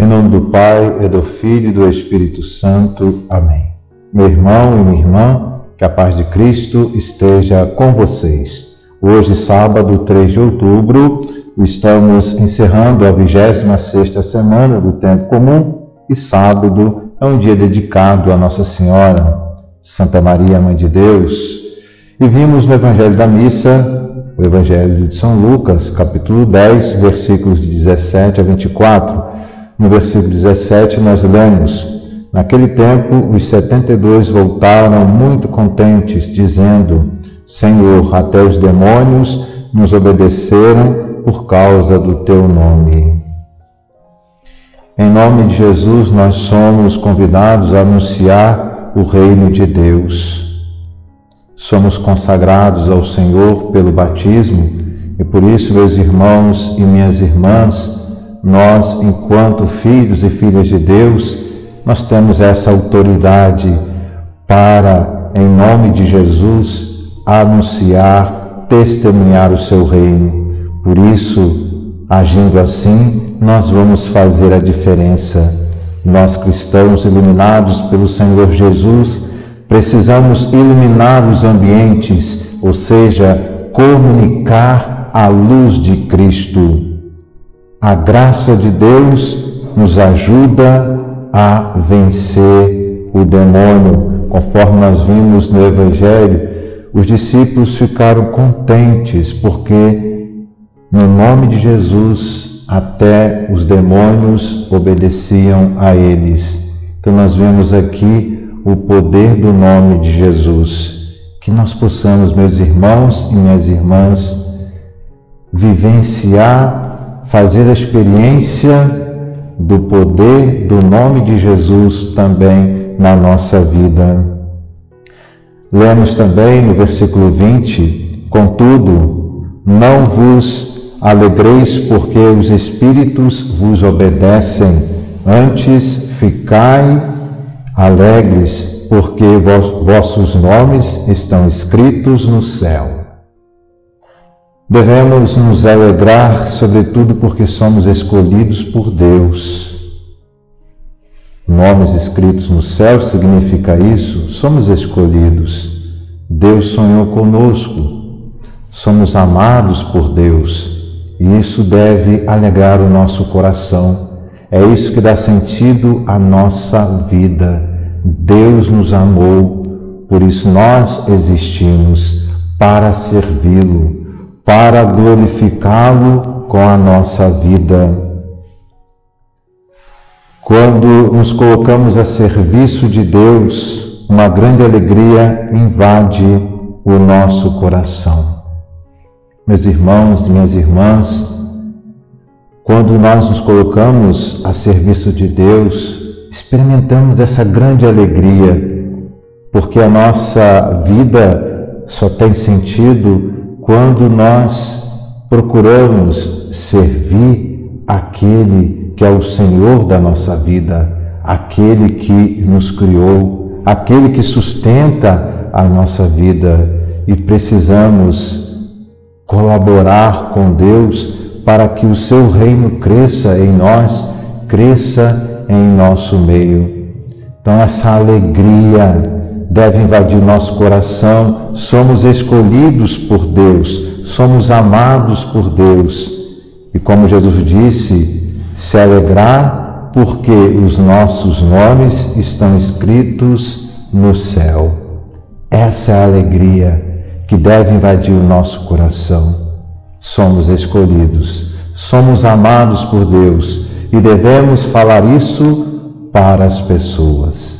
Em nome do Pai, e do Filho e do Espírito Santo. Amém. Meu irmão e minha irmã, que a paz de Cristo esteja com vocês. Hoje, sábado, 3 de outubro, estamos encerrando a 26ª semana do tempo comum e sábado é um dia dedicado a Nossa Senhora, Santa Maria, Mãe de Deus. E vimos no Evangelho da Missa, o Evangelho de São Lucas, capítulo 10, versículos de 17 a 24 no versículo 17, nós lemos: Naquele tempo, os setenta e dois voltaram muito contentes, dizendo: Senhor, até os demônios nos obedeceram por causa do teu nome. Em nome de Jesus, nós somos convidados a anunciar o reino de Deus. Somos consagrados ao Senhor pelo batismo e por isso, meus irmãos e minhas irmãs, nós, enquanto filhos e filhas de Deus, nós temos essa autoridade para, em nome de Jesus, anunciar, testemunhar o seu reino. Por isso, agindo assim, nós vamos fazer a diferença. Nós cristãos iluminados pelo Senhor Jesus, precisamos iluminar os ambientes, ou seja, comunicar a luz de Cristo. A graça de Deus nos ajuda a vencer o demônio. Conforme nós vimos no Evangelho, os discípulos ficaram contentes porque, no nome de Jesus, até os demônios obedeciam a eles. Então, nós vemos aqui o poder do nome de Jesus. Que nós possamos, meus irmãos e minhas irmãs, vivenciar fazer a experiência do poder do nome de Jesus também na nossa vida. Lemos também no versículo 20: Contudo, não vos alegreis porque os espíritos vos obedecem, antes ficai alegres, porque vossos nomes estão escritos no céu. Devemos nos alegrar, sobretudo porque somos escolhidos por Deus. Nomes escritos no céu significa isso? Somos escolhidos. Deus sonhou conosco. Somos amados por Deus. E isso deve alegrar o nosso coração. É isso que dá sentido à nossa vida. Deus nos amou, por isso nós existimos para servi-lo para glorificá-lo com a nossa vida. Quando nos colocamos a serviço de Deus, uma grande alegria invade o nosso coração. Meus irmãos minhas irmãs, quando nós nos colocamos a serviço de Deus, experimentamos essa grande alegria, porque a nossa vida só tem sentido quando nós procuramos servir aquele que é o Senhor da nossa vida, aquele que nos criou, aquele que sustenta a nossa vida e precisamos colaborar com Deus para que o seu reino cresça em nós, cresça em nosso meio. Então, essa alegria deve invadir nosso coração. Somos escolhidos por Deus, somos amados por Deus. E como Jesus disse, se alegrar porque os nossos nomes estão escritos no céu. Essa é a alegria que deve invadir o nosso coração. Somos escolhidos, somos amados por Deus e devemos falar isso para as pessoas.